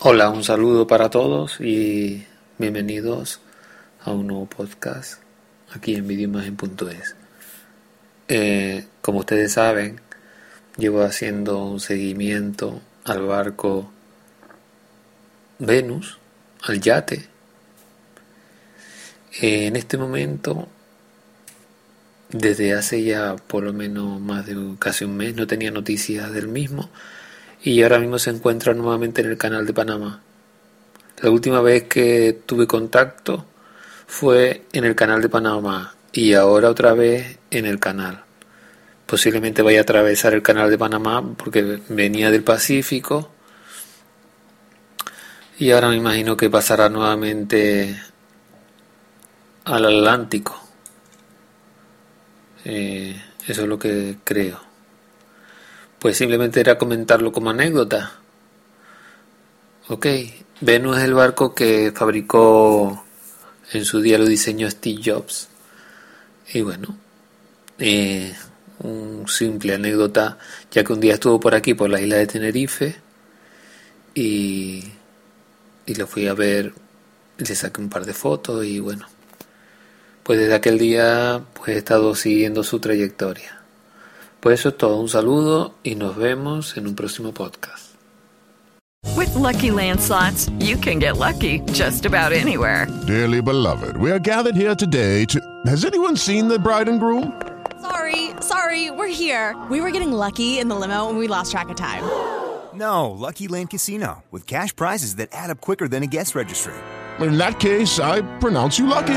Hola, un saludo para todos y bienvenidos a un nuevo podcast aquí en videoimagen.es. Eh, como ustedes saben, llevo haciendo un seguimiento al barco Venus, al yate. Eh, en este momento desde hace ya por lo menos más de casi un mes no tenía noticias del mismo y ahora mismo se encuentra nuevamente en el canal de Panamá. La última vez que tuve contacto fue en el canal de Panamá y ahora otra vez en el canal. Posiblemente vaya a atravesar el canal de Panamá porque venía del Pacífico y ahora me imagino que pasará nuevamente al Atlántico. Eh, eso es lo que creo. Pues simplemente era comentarlo como anécdota. Ok, Venus es el barco que fabricó en su día lo diseñó Steve Jobs. Y bueno, eh, un simple anécdota, ya que un día estuvo por aquí, por la isla de Tenerife, y, y lo fui a ver, le saqué un par de fotos y bueno, pues desde aquel día pues he estado siguiendo su trayectoria. Pues eso es todo, un saludo y nos vemos en un próximo podcast. With lucky landslots, you can get lucky just about anywhere. Dearly beloved, we are gathered here today to. Has anyone seen the bride and groom? Sorry, sorry, we're here. We were getting lucky in the limo and we lost track of time. No, Lucky Land Casino, with cash prizes that add up quicker than a guest registry. In that case, I pronounce you lucky.